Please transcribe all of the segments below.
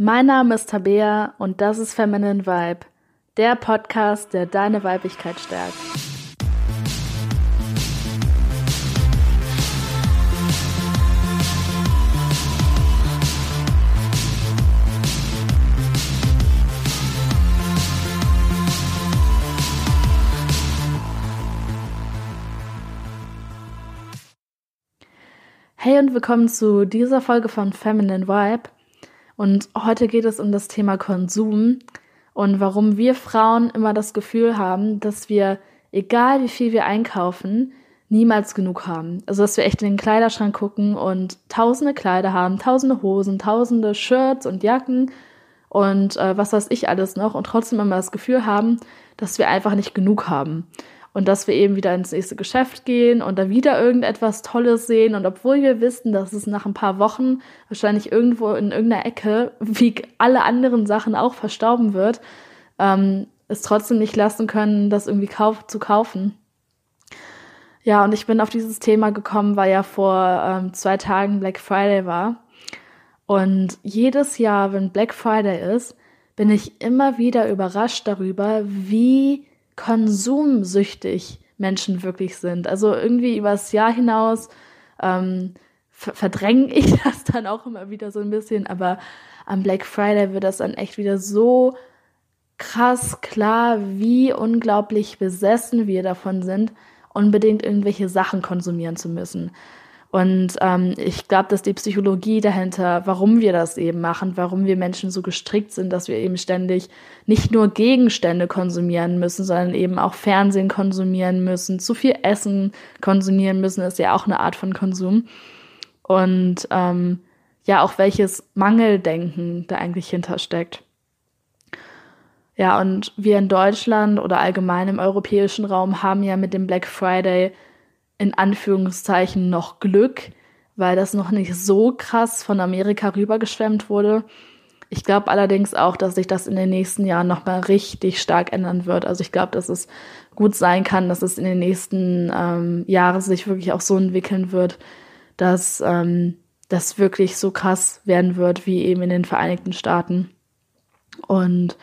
Mein Name ist Tabea und das ist Feminine Vibe, der Podcast, der deine Weiblichkeit stärkt. Hey und willkommen zu dieser Folge von Feminine Vibe. Und heute geht es um das Thema Konsum und warum wir Frauen immer das Gefühl haben, dass wir, egal wie viel wir einkaufen, niemals genug haben. Also dass wir echt in den Kleiderschrank gucken und tausende Kleider haben, tausende Hosen, tausende Shirts und Jacken und äh, was weiß ich alles noch und trotzdem immer das Gefühl haben, dass wir einfach nicht genug haben und dass wir eben wieder ins nächste Geschäft gehen und da wieder irgendetwas Tolles sehen. Und obwohl wir wissen, dass es nach ein paar Wochen wahrscheinlich irgendwo in irgendeiner Ecke, wie alle anderen Sachen auch verstauben wird, ähm, es trotzdem nicht lassen können, das irgendwie kauf zu kaufen. Ja, und ich bin auf dieses Thema gekommen, weil ja vor ähm, zwei Tagen Black Friday war. Und jedes Jahr, wenn Black Friday ist, bin ich immer wieder überrascht darüber, wie konsumsüchtig Menschen wirklich sind. Also irgendwie übers Jahr hinaus ähm, verdränge ich das dann auch immer wieder so ein bisschen, aber am Black Friday wird das dann echt wieder so krass klar, wie unglaublich besessen wir davon sind, unbedingt irgendwelche Sachen konsumieren zu müssen. Und ähm, ich glaube, dass die Psychologie dahinter, warum wir das eben machen, warum wir Menschen so gestrickt sind, dass wir eben ständig nicht nur Gegenstände konsumieren müssen, sondern eben auch Fernsehen konsumieren müssen, zu viel Essen konsumieren müssen, ist ja auch eine Art von Konsum. Und ähm, ja, auch welches Mangeldenken da eigentlich hintersteckt. Ja, und wir in Deutschland oder allgemein im europäischen Raum haben ja mit dem Black Friday in Anführungszeichen noch Glück, weil das noch nicht so krass von Amerika rübergeschwemmt wurde. Ich glaube allerdings auch, dass sich das in den nächsten Jahren nochmal richtig stark ändern wird. Also ich glaube, dass es gut sein kann, dass es in den nächsten ähm, Jahren sich wirklich auch so entwickeln wird, dass ähm, das wirklich so krass werden wird wie eben in den Vereinigten Staaten. Und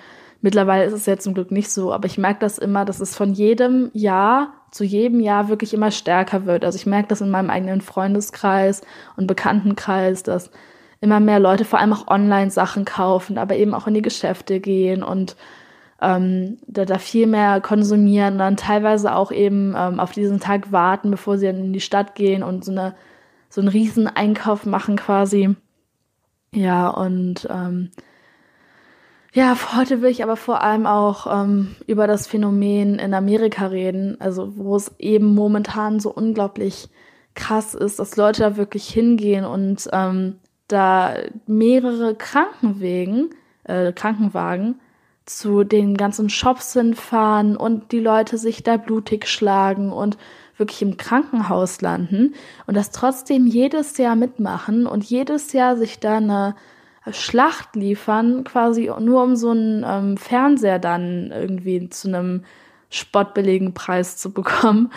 mittlerweile ist es ja zum Glück nicht so, aber ich merke das immer, dass es von jedem Jahr zu jedem Jahr wirklich immer stärker wird. Also ich merke das in meinem eigenen Freundeskreis und Bekanntenkreis, dass immer mehr Leute vor allem auch online Sachen kaufen, aber eben auch in die Geschäfte gehen und ähm, da, da viel mehr konsumieren und dann teilweise auch eben ähm, auf diesen Tag warten, bevor sie dann in die Stadt gehen und so eine so einen riesen Einkauf machen quasi. Ja, und ähm, ja, heute will ich aber vor allem auch ähm, über das Phänomen in Amerika reden, also wo es eben momentan so unglaublich krass ist, dass Leute da wirklich hingehen und ähm, da mehrere Krankenwegen, äh, Krankenwagen zu den ganzen Shops hinfahren und die Leute sich da blutig schlagen und wirklich im Krankenhaus landen und das trotzdem jedes Jahr mitmachen und jedes Jahr sich da eine Schlacht liefern, quasi nur um so einen ähm, Fernseher dann irgendwie zu einem spottbilligen Preis zu bekommen.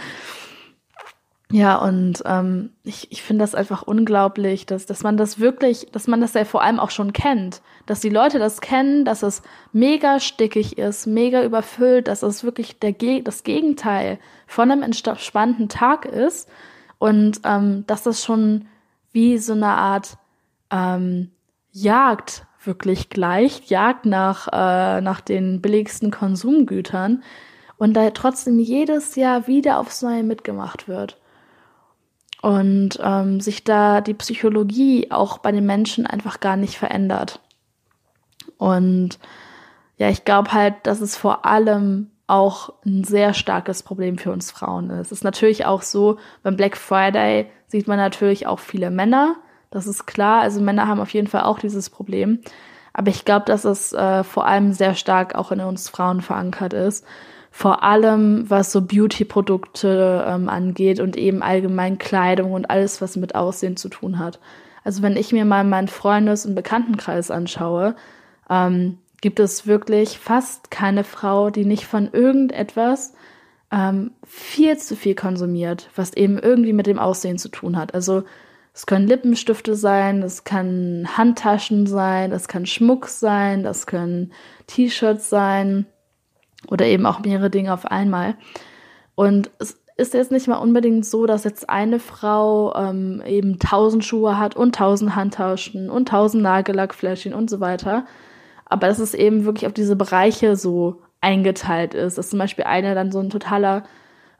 Ja, und ähm, ich, ich finde das einfach unglaublich, dass, dass man das wirklich, dass man das ja vor allem auch schon kennt. Dass die Leute das kennen, dass es mega stickig ist, mega überfüllt, dass es wirklich der, das Gegenteil von einem entspannten Tag ist. Und ähm, dass das schon wie so eine Art ähm, Jagd wirklich gleicht, Jagd nach, äh, nach den billigsten Konsumgütern und da trotzdem jedes Jahr wieder aufs Neue mitgemacht wird. Und ähm, sich da die Psychologie auch bei den Menschen einfach gar nicht verändert. Und ja, ich glaube halt, dass es vor allem auch ein sehr starkes Problem für uns Frauen ist. Es ist natürlich auch so, beim Black Friday sieht man natürlich auch viele Männer, das ist klar. Also Männer haben auf jeden Fall auch dieses Problem. Aber ich glaube, dass es äh, vor allem sehr stark auch in uns Frauen verankert ist. Vor allem, was so Beauty-Produkte ähm, angeht und eben allgemein Kleidung und alles, was mit Aussehen zu tun hat. Also wenn ich mir mal meinen Freundes- und Bekanntenkreis anschaue, ähm, gibt es wirklich fast keine Frau, die nicht von irgendetwas ähm, viel zu viel konsumiert, was eben irgendwie mit dem Aussehen zu tun hat. Also Es können Lippenstifte sein, das kann Handtaschen sein, das kann Schmuck sein, das können T-Shirts sein oder eben auch mehrere Dinge auf einmal. Und es ist jetzt nicht mal unbedingt so, dass jetzt eine Frau ähm, eben tausend Schuhe hat und tausend Handtaschen und tausend Nagellackfläschchen und so weiter. Aber dass es eben wirklich auf diese Bereiche so eingeteilt ist. Dass zum Beispiel eine dann so ein totaler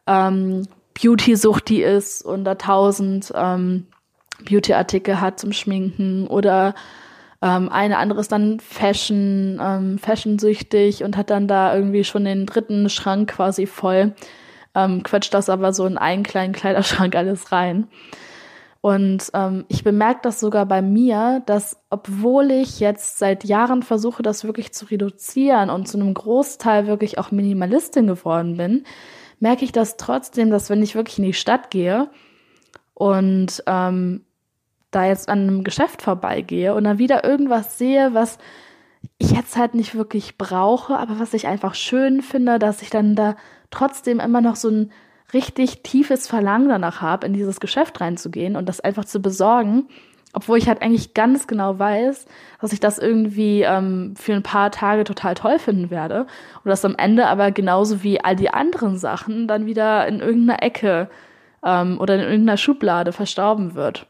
ähm, Beauty-Sucht die ist und da tausend ähm, Beauty-Artikel hat zum Schminken oder ähm, eine andere ist dann Fashion, ähm, Fashion-süchtig und hat dann da irgendwie schon den dritten Schrank quasi voll ähm, quetscht das aber so in einen kleinen Kleiderschrank alles rein. Und ähm, ich bemerke das sogar bei mir, dass obwohl ich jetzt seit Jahren versuche, das wirklich zu reduzieren und zu einem Großteil wirklich auch Minimalistin geworden bin, merke ich das trotzdem, dass wenn ich wirklich in die Stadt gehe und ähm, da jetzt an einem Geschäft vorbeigehe und dann wieder irgendwas sehe, was ich jetzt halt nicht wirklich brauche, aber was ich einfach schön finde, dass ich dann da trotzdem immer noch so ein richtig tiefes Verlangen danach habe, in dieses Geschäft reinzugehen und das einfach zu besorgen, obwohl ich halt eigentlich ganz genau weiß, dass ich das irgendwie ähm, für ein paar Tage total toll finden werde und das am Ende aber genauso wie all die anderen Sachen dann wieder in irgendeiner Ecke ähm, oder in irgendeiner Schublade verstauben wird.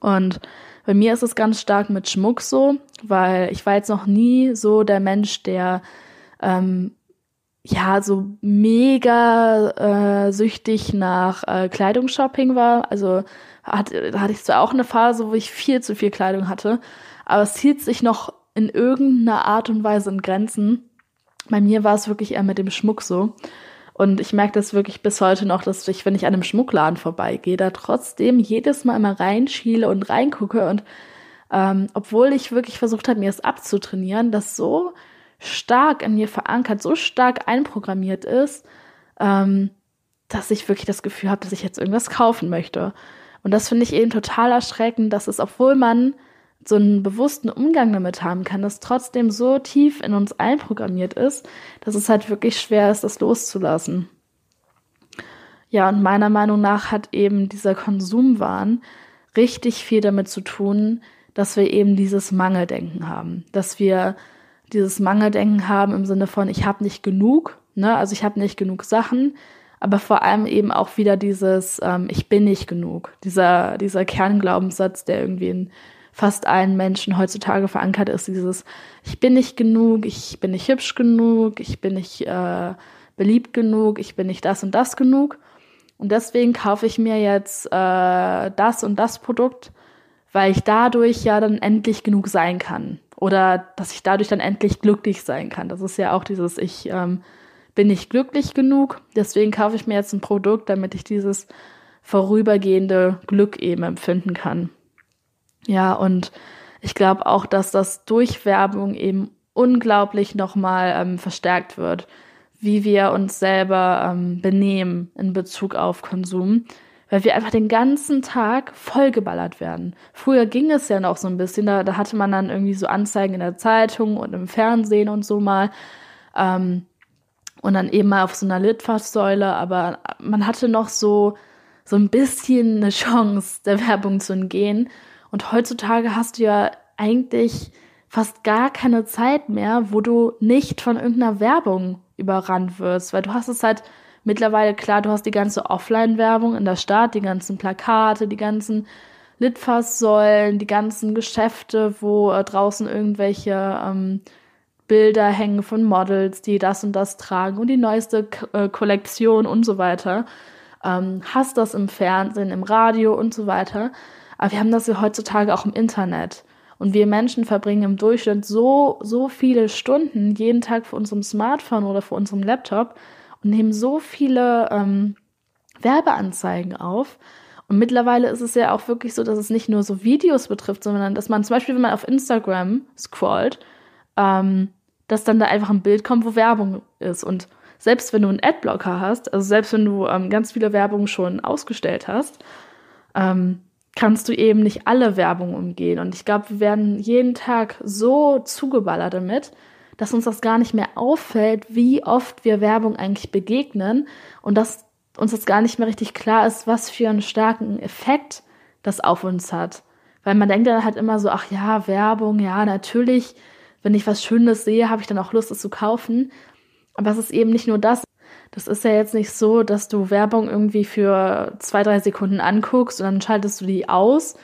Und bei mir ist es ganz stark mit Schmuck so, weil ich war jetzt noch nie so der Mensch, der ähm, ja, so mega äh, süchtig nach äh, Kleidungsshopping war. Also hat, hatte ich zwar auch eine Phase, wo ich viel zu viel Kleidung hatte, aber es hielt sich noch in irgendeiner Art und Weise in Grenzen. Bei mir war es wirklich eher mit dem Schmuck so. Und ich merke das wirklich bis heute noch, dass ich, wenn ich an einem Schmuckladen vorbeigehe, da trotzdem jedes Mal immer reinschiele und reingucke. Und ähm, obwohl ich wirklich versucht habe, mir es abzutrainieren, das so stark in mir verankert, so stark einprogrammiert ist, ähm, dass ich wirklich das Gefühl habe, dass ich jetzt irgendwas kaufen möchte. Und das finde ich eben total erschreckend, dass es, obwohl man so einen bewussten Umgang damit haben kann, das trotzdem so tief in uns einprogrammiert ist, dass es halt wirklich schwer ist, das loszulassen. Ja, und meiner Meinung nach hat eben dieser Konsumwahn richtig viel damit zu tun, dass wir eben dieses Mangeldenken haben, dass wir dieses Mangeldenken haben im Sinne von, ich habe nicht genug, ne? also ich habe nicht genug Sachen, aber vor allem eben auch wieder dieses, ähm, ich bin nicht genug, dieser, dieser Kernglaubenssatz, der irgendwie in fast allen Menschen heutzutage verankert ist, dieses, ich bin nicht genug, ich bin nicht hübsch genug, ich bin nicht äh, beliebt genug, ich bin nicht das und das genug. Und deswegen kaufe ich mir jetzt äh, das und das Produkt, weil ich dadurch ja dann endlich genug sein kann. Oder dass ich dadurch dann endlich glücklich sein kann. Das ist ja auch dieses, ich ähm, bin nicht glücklich genug, deswegen kaufe ich mir jetzt ein Produkt, damit ich dieses vorübergehende Glück eben empfinden kann. Ja, und ich glaube auch, dass das durch Werbung eben unglaublich nochmal ähm, verstärkt wird, wie wir uns selber ähm, benehmen in Bezug auf Konsum weil wir einfach den ganzen Tag vollgeballert werden. Früher ging es ja noch so ein bisschen, da, da hatte man dann irgendwie so Anzeigen in der Zeitung und im Fernsehen und so mal. Ähm, und dann eben mal auf so einer Litfaßsäule, aber man hatte noch so, so ein bisschen eine Chance, der Werbung zu entgehen. Und heutzutage hast du ja eigentlich fast gar keine Zeit mehr, wo du nicht von irgendeiner Werbung überrannt wirst, weil du hast es halt Mittlerweile, klar, du hast die ganze Offline-Werbung in der Stadt, die ganzen Plakate, die ganzen Litfaßsäulen, die ganzen Geschäfte, wo äh, draußen irgendwelche ähm, Bilder hängen von Models, die das und das tragen und die neueste K äh, Kollektion und so weiter. Ähm, hast das im Fernsehen, im Radio und so weiter. Aber wir haben das ja heutzutage auch im Internet. Und wir Menschen verbringen im Durchschnitt so, so viele Stunden jeden Tag vor unserem Smartphone oder vor unserem Laptop, und nehmen so viele ähm, Werbeanzeigen auf. Und mittlerweile ist es ja auch wirklich so, dass es nicht nur so Videos betrifft, sondern dass man zum Beispiel, wenn man auf Instagram scrollt, ähm, dass dann da einfach ein Bild kommt, wo Werbung ist. Und selbst wenn du einen Adblocker hast, also selbst wenn du ähm, ganz viele Werbung schon ausgestellt hast, ähm, kannst du eben nicht alle Werbung umgehen. Und ich glaube, wir werden jeden Tag so zugeballert damit, dass uns das gar nicht mehr auffällt, wie oft wir Werbung eigentlich begegnen und dass uns das gar nicht mehr richtig klar ist, was für einen starken Effekt das auf uns hat. Weil man denkt dann halt immer so, ach ja, Werbung, ja, natürlich, wenn ich was Schönes sehe, habe ich dann auch Lust, es zu kaufen. Aber es ist eben nicht nur das. Das ist ja jetzt nicht so, dass du Werbung irgendwie für zwei, drei Sekunden anguckst und dann schaltest du die aus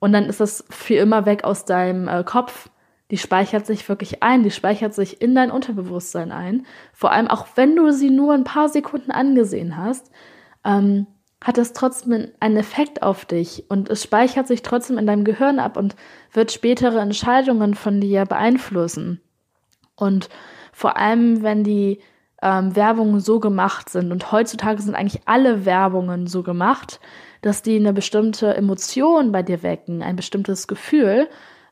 und dann ist das für immer weg aus deinem äh, Kopf. Die speichert sich wirklich ein, die speichert sich in dein Unterbewusstsein ein. Vor allem auch wenn du sie nur ein paar Sekunden angesehen hast, ähm, hat das trotzdem einen Effekt auf dich und es speichert sich trotzdem in deinem Gehirn ab und wird spätere Entscheidungen von dir beeinflussen. Und vor allem, wenn die ähm, Werbungen so gemacht sind, und heutzutage sind eigentlich alle Werbungen so gemacht, dass die eine bestimmte Emotion bei dir wecken, ein bestimmtes Gefühl,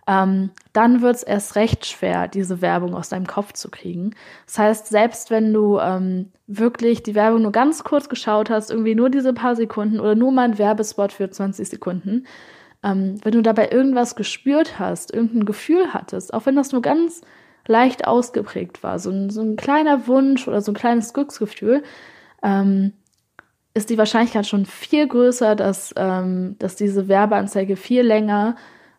ähm, dann wird es erst recht schwer, diese Werbung aus deinem Kopf zu kriegen. Das heißt, selbst wenn du ähm, wirklich die Werbung nur ganz kurz geschaut hast, irgendwie nur diese paar Sekunden oder nur mal ein Werbespot für 20 Sekunden, ähm, wenn du dabei irgendwas gespürt hast, irgendein Gefühl hattest, auch wenn das nur ganz leicht ausgeprägt war, so ein, so ein kleiner Wunsch oder so ein kleines Glücksgefühl, ähm, ist die Wahrscheinlichkeit schon viel größer, dass, ähm, dass diese Werbeanzeige viel länger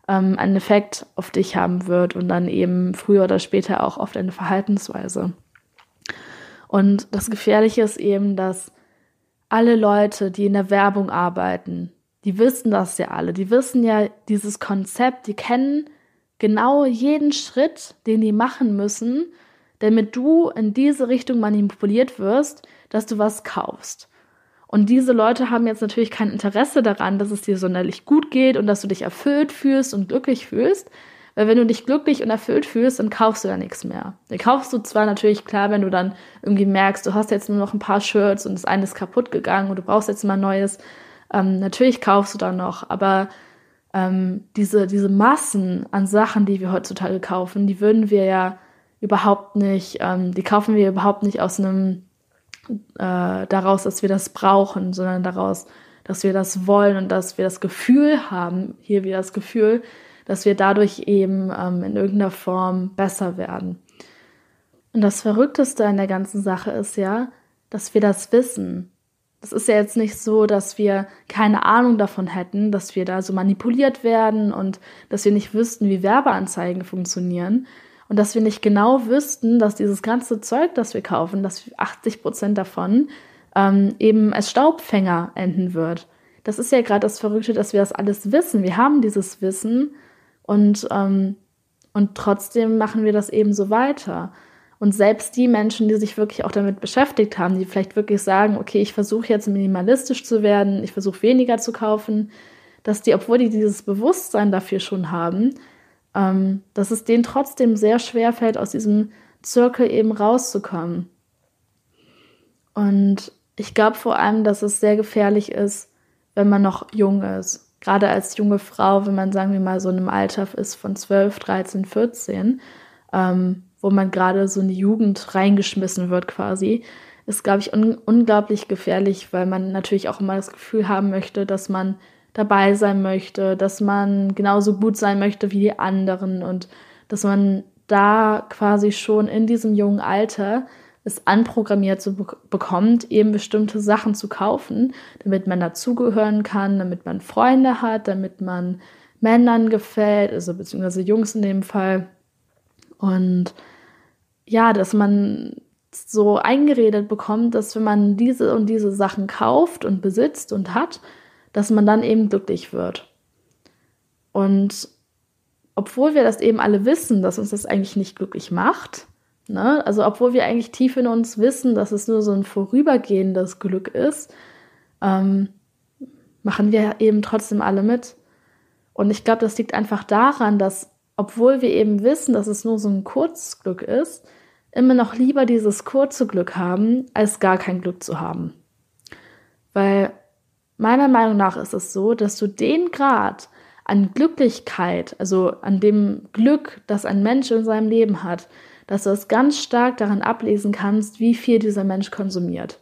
ähm, einen Effekt auf dich haben wird und dann eben früher oder später auch auf deine Verhaltensweise. Und das Gefährliche ist eben, dass alle Leute, die in der Werbung arbeiten, die wissen das ja alle, die wissen ja dieses Konzept, die kennen genau jeden Schritt, den die machen müssen, damit du in diese Richtung manipuliert wirst, dass du was kaufst. Und diese Leute haben jetzt natürlich kein Interesse daran, dass es dir sonderlich gut geht und dass du dich erfüllt fühlst und glücklich fühlst. Weil wenn du dich glücklich und erfüllt fühlst, dann kaufst du ja nichts mehr. Dann kaufst du zwar natürlich klar, wenn du dann irgendwie merkst, du hast jetzt nur noch ein paar Shirts und das eine ist kaputt gegangen und du brauchst jetzt mal neues. Ähm, natürlich kaufst du dann noch, aber ähm, diese, diese Massen an Sachen, die wir heutzutage kaufen, die würden wir ja überhaupt nicht, ähm, die kaufen wir überhaupt nicht aus einem äh, daraus, dass wir das brauchen, sondern daraus, dass wir das wollen und dass wir das Gefühl haben, hier wieder das Gefühl, dass wir dadurch eben ähm, in irgendeiner Form besser werden. Und das Verrückteste an der ganzen Sache ist ja, dass wir das wissen. Es ist ja jetzt nicht so, dass wir keine Ahnung davon hätten, dass wir da so manipuliert werden und dass wir nicht wüssten, wie Werbeanzeigen funktionieren, und dass wir nicht genau wüssten, dass dieses ganze Zeug, das wir kaufen, dass 80 Prozent davon ähm, eben als Staubfänger enden wird. Das ist ja gerade das Verrückte, dass wir das alles wissen. Wir haben dieses Wissen und, ähm, und trotzdem machen wir das eben so weiter. Und selbst die Menschen, die sich wirklich auch damit beschäftigt haben, die vielleicht wirklich sagen, okay, ich versuche jetzt minimalistisch zu werden, ich versuche weniger zu kaufen, dass die, obwohl die dieses Bewusstsein dafür schon haben, ähm, dass es denen trotzdem sehr schwer fällt, aus diesem Zirkel eben rauszukommen. Und ich glaube vor allem, dass es sehr gefährlich ist, wenn man noch jung ist. Gerade als junge Frau, wenn man, sagen wir mal, so in einem Alter ist von 12, 13, 14, ähm, wo man gerade so in die Jugend reingeschmissen wird quasi, ist, glaube ich, un unglaublich gefährlich, weil man natürlich auch immer das Gefühl haben möchte, dass man dabei sein möchte, dass man genauso gut sein möchte wie die anderen und dass man da quasi schon in diesem jungen Alter es anprogrammiert zu be bekommt, eben bestimmte Sachen zu kaufen, damit man dazugehören kann, damit man Freunde hat, damit man Männern gefällt, also beziehungsweise Jungs in dem Fall. Und ja, dass man so eingeredet bekommt, dass wenn man diese und diese Sachen kauft und besitzt und hat, dass man dann eben glücklich wird. Und obwohl wir das eben alle wissen, dass uns das eigentlich nicht glücklich macht, ne? also obwohl wir eigentlich tief in uns wissen, dass es nur so ein vorübergehendes Glück ist, ähm, machen wir eben trotzdem alle mit. Und ich glaube, das liegt einfach daran, dass obwohl wir eben wissen, dass es nur so ein Kurzglück ist, immer noch lieber dieses kurze Glück haben, als gar kein Glück zu haben. Weil Meiner Meinung nach ist es so, dass du den Grad an Glücklichkeit, also an dem Glück, das ein Mensch in seinem Leben hat, dass du es ganz stark daran ablesen kannst, wie viel dieser Mensch konsumiert.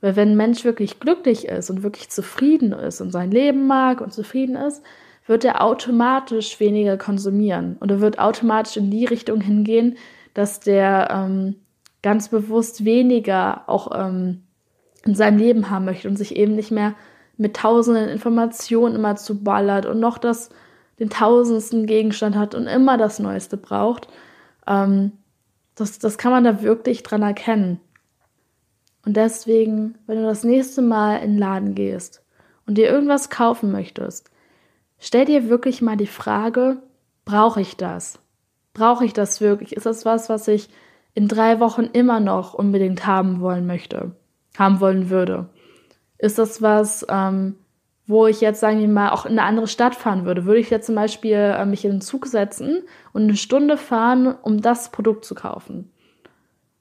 Weil wenn ein Mensch wirklich glücklich ist und wirklich zufrieden ist und sein Leben mag und zufrieden ist, wird er automatisch weniger konsumieren und er wird automatisch in die Richtung hingehen, dass der ähm, ganz bewusst weniger auch ähm, in seinem Leben haben möchte und sich eben nicht mehr mit tausenden Informationen immer zu ballert und noch das, den tausendsten Gegenstand hat und immer das Neueste braucht, ähm, das, das kann man da wirklich dran erkennen. Und deswegen, wenn du das nächste Mal in den Laden gehst und dir irgendwas kaufen möchtest, stell dir wirklich mal die Frage, brauche ich das? Brauche ich das wirklich? Ist das was, was ich in drei Wochen immer noch unbedingt haben wollen möchte, haben wollen würde? Ist das was, ähm, wo ich jetzt, sagen wir mal, auch in eine andere Stadt fahren würde? Würde ich jetzt zum Beispiel äh, mich in den Zug setzen und eine Stunde fahren, um das Produkt zu kaufen?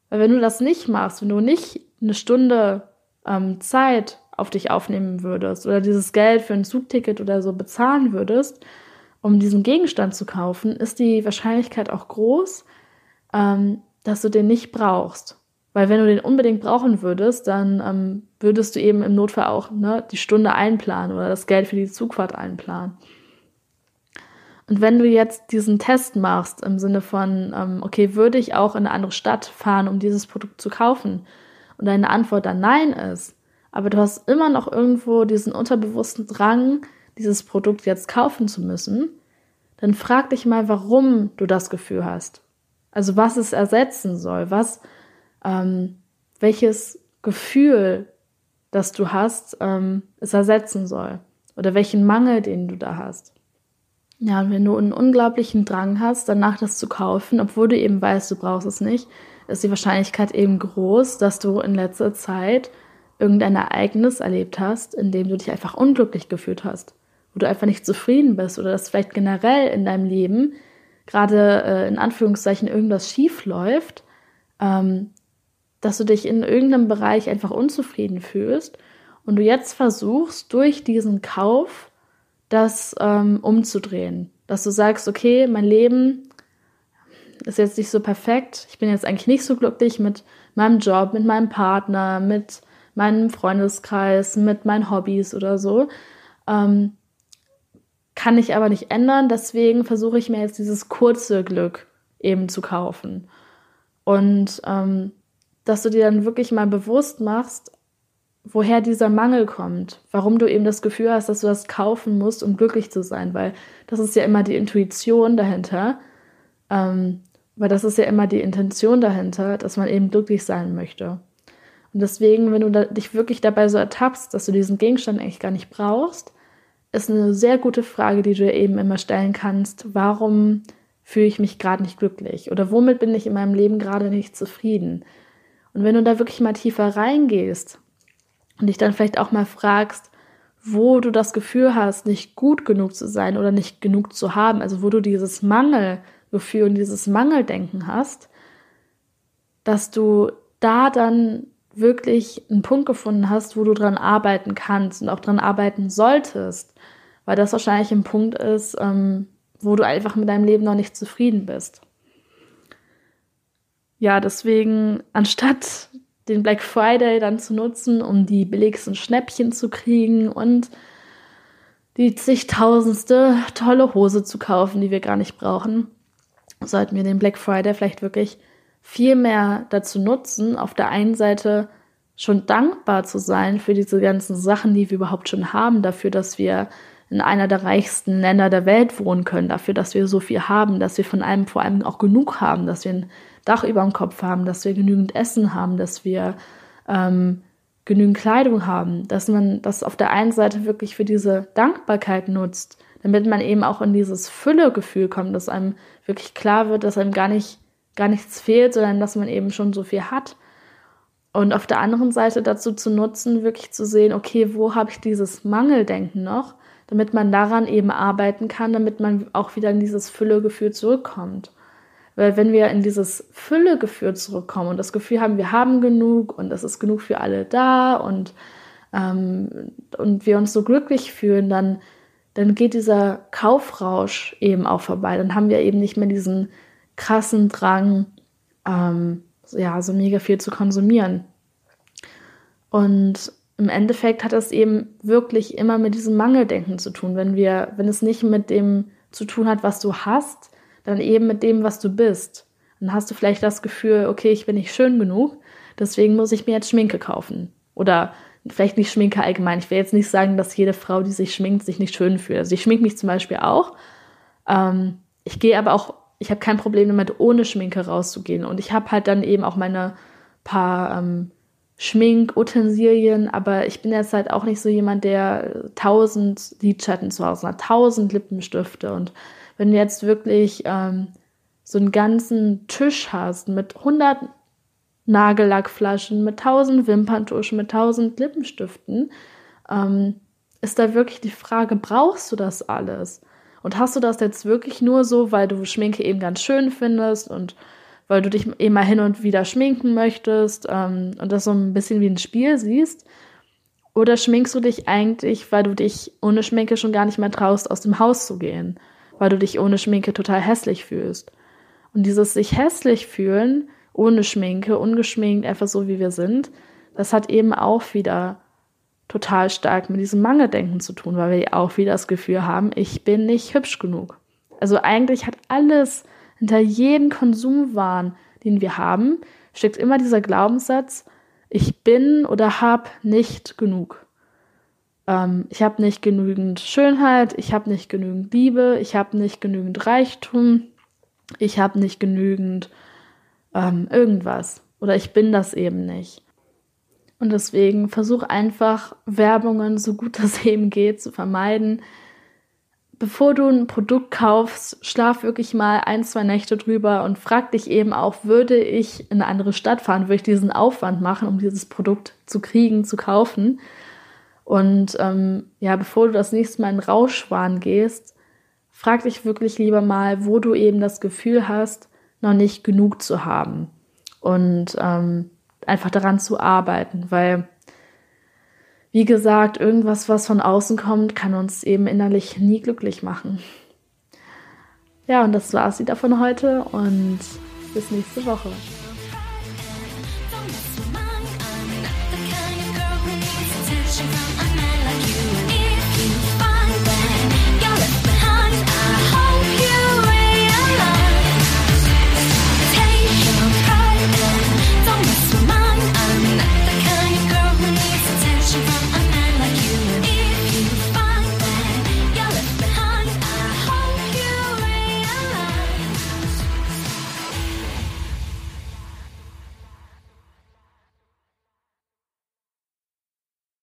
Weil wenn du das nicht machst, wenn du nicht eine Stunde ähm, Zeit auf dich aufnehmen würdest oder dieses Geld für ein Zugticket oder so bezahlen würdest, um diesen Gegenstand zu kaufen, ist die Wahrscheinlichkeit auch groß, ähm, dass du den nicht brauchst. Weil wenn du den unbedingt brauchen würdest, dann ähm, würdest du eben im Notfall auch ne, die Stunde einplanen oder das Geld für die Zugfahrt einplanen. Und wenn du jetzt diesen Test machst im Sinne von, ähm, okay, würde ich auch in eine andere Stadt fahren, um dieses Produkt zu kaufen? Und deine Antwort dann nein ist, aber du hast immer noch irgendwo diesen unterbewussten Drang, dieses Produkt jetzt kaufen zu müssen, dann frag dich mal, warum du das Gefühl hast. Also was es ersetzen soll, was ähm, welches Gefühl, das du hast, ähm, es ersetzen soll. Oder welchen Mangel, den du da hast. Ja, und wenn du einen unglaublichen Drang hast, danach das zu kaufen, obwohl du eben weißt, du brauchst es nicht, ist die Wahrscheinlichkeit eben groß, dass du in letzter Zeit irgendein Ereignis erlebt hast, in dem du dich einfach unglücklich gefühlt hast, wo du einfach nicht zufrieden bist oder dass vielleicht generell in deinem Leben gerade äh, in Anführungszeichen irgendwas schief läuft, ähm, dass du dich in irgendeinem Bereich einfach unzufrieden fühlst und du jetzt versuchst, durch diesen Kauf das ähm, umzudrehen. Dass du sagst, okay, mein Leben ist jetzt nicht so perfekt, ich bin jetzt eigentlich nicht so glücklich mit meinem Job, mit meinem Partner, mit meinem Freundeskreis, mit meinen Hobbys oder so. Ähm, kann ich aber nicht ändern, deswegen versuche ich mir jetzt dieses kurze Glück eben zu kaufen. Und ähm, dass du dir dann wirklich mal bewusst machst, woher dieser Mangel kommt, warum du eben das Gefühl hast, dass du das kaufen musst, um glücklich zu sein, weil das ist ja immer die Intuition dahinter, ähm, weil das ist ja immer die Intention dahinter, dass man eben glücklich sein möchte. Und deswegen, wenn du dich wirklich dabei so ertappst, dass du diesen Gegenstand eigentlich gar nicht brauchst, ist eine sehr gute Frage, die du eben immer stellen kannst. Warum fühle ich mich gerade nicht glücklich? Oder womit bin ich in meinem Leben gerade nicht zufrieden? Und wenn du da wirklich mal tiefer reingehst und dich dann vielleicht auch mal fragst, wo du das Gefühl hast, nicht gut genug zu sein oder nicht genug zu haben, also wo du dieses Mangelgefühl und dieses Mangeldenken hast, dass du da dann wirklich einen Punkt gefunden hast, wo du dran arbeiten kannst und auch dran arbeiten solltest, weil das wahrscheinlich ein Punkt ist, ähm, wo du einfach mit deinem Leben noch nicht zufrieden bist. Ja, deswegen, anstatt den Black Friday dann zu nutzen, um die billigsten Schnäppchen zu kriegen und die zigtausendste tolle Hose zu kaufen, die wir gar nicht brauchen, sollten wir den Black Friday vielleicht wirklich viel mehr dazu nutzen, auf der einen Seite schon dankbar zu sein für diese ganzen Sachen, die wir überhaupt schon haben, dafür, dass wir in einer der reichsten Länder der Welt wohnen können, dafür, dass wir so viel haben, dass wir von allem vor allem auch genug haben, dass wir ein Dach über dem Kopf haben, dass wir genügend Essen haben, dass wir ähm, genügend Kleidung haben, dass man das auf der einen Seite wirklich für diese Dankbarkeit nutzt, damit man eben auch in dieses Füllegefühl kommt, dass einem wirklich klar wird, dass einem gar nicht gar nichts fehlt, sondern dass man eben schon so viel hat. Und auf der anderen Seite dazu zu nutzen, wirklich zu sehen, okay, wo habe ich dieses Mangeldenken noch, damit man daran eben arbeiten kann, damit man auch wieder in dieses Füllegefühl zurückkommt. Weil wenn wir in dieses Füllegefühl zurückkommen und das Gefühl haben, wir haben genug und es ist genug für alle da und, ähm, und wir uns so glücklich fühlen, dann, dann geht dieser Kaufrausch eben auch vorbei. Dann haben wir eben nicht mehr diesen krassen Drang, ähm, ja, so mega viel zu konsumieren. Und im Endeffekt hat das eben wirklich immer mit diesem Mangeldenken zu tun. Wenn wir, wenn es nicht mit dem zu tun hat, was du hast, dann eben mit dem, was du bist. Dann hast du vielleicht das Gefühl, okay, ich bin nicht schön genug, deswegen muss ich mir jetzt Schminke kaufen. Oder vielleicht nicht Schminke allgemein. Ich will jetzt nicht sagen, dass jede Frau, die sich schminkt, sich nicht schön fühlt. Also ich schminke mich zum Beispiel auch. Ähm, ich gehe aber auch, ich habe kein Problem damit, ohne Schminke rauszugehen. Und ich habe halt dann eben auch meine paar ähm, Schminkutensilien, aber ich bin jetzt halt auch nicht so jemand, der tausend Lidschatten zu Hause hat, tausend Lippenstifte. Und wenn du jetzt wirklich ähm, so einen ganzen Tisch hast mit 100 Nagellackflaschen, mit 1000 Wimperntuschen, mit 1000 Lippenstiften, ähm, ist da wirklich die Frage, brauchst du das alles? Und hast du das jetzt wirklich nur so, weil du Schminke eben ganz schön findest und weil du dich eben mal hin und wieder schminken möchtest ähm, und das so ein bisschen wie ein Spiel siehst? Oder schminkst du dich eigentlich, weil du dich ohne Schminke schon gar nicht mehr traust, aus dem Haus zu gehen? Weil du dich ohne Schminke total hässlich fühlst? Und dieses sich hässlich fühlen, ohne Schminke, ungeschminkt, einfach so wie wir sind, das hat eben auch wieder total stark mit diesem Mangeldenken zu tun, weil wir auch wieder das Gefühl haben, ich bin nicht hübsch genug. Also eigentlich hat alles hinter jedem Konsumwahn, den wir haben, steckt immer dieser Glaubenssatz, ich bin oder habe nicht genug. Ähm, ich habe nicht genügend Schönheit, ich habe nicht genügend Liebe, ich habe nicht genügend Reichtum, ich habe nicht genügend ähm, irgendwas oder ich bin das eben nicht. Und deswegen versuch einfach Werbungen so gut das eben geht zu vermeiden, bevor du ein Produkt kaufst, schlaf wirklich mal ein, zwei Nächte drüber und frag dich eben auch, würde ich in eine andere Stadt fahren, würde ich diesen Aufwand machen, um dieses Produkt zu kriegen, zu kaufen. Und ähm, ja, bevor du das nächste Mal in Rauschwahn gehst, frag dich wirklich lieber mal, wo du eben das Gefühl hast, noch nicht genug zu haben. Und ähm, einfach daran zu arbeiten, weil wie gesagt, irgendwas, was von außen kommt, kann uns eben innerlich nie glücklich machen. Ja, und das war es wieder von heute und bis nächste Woche.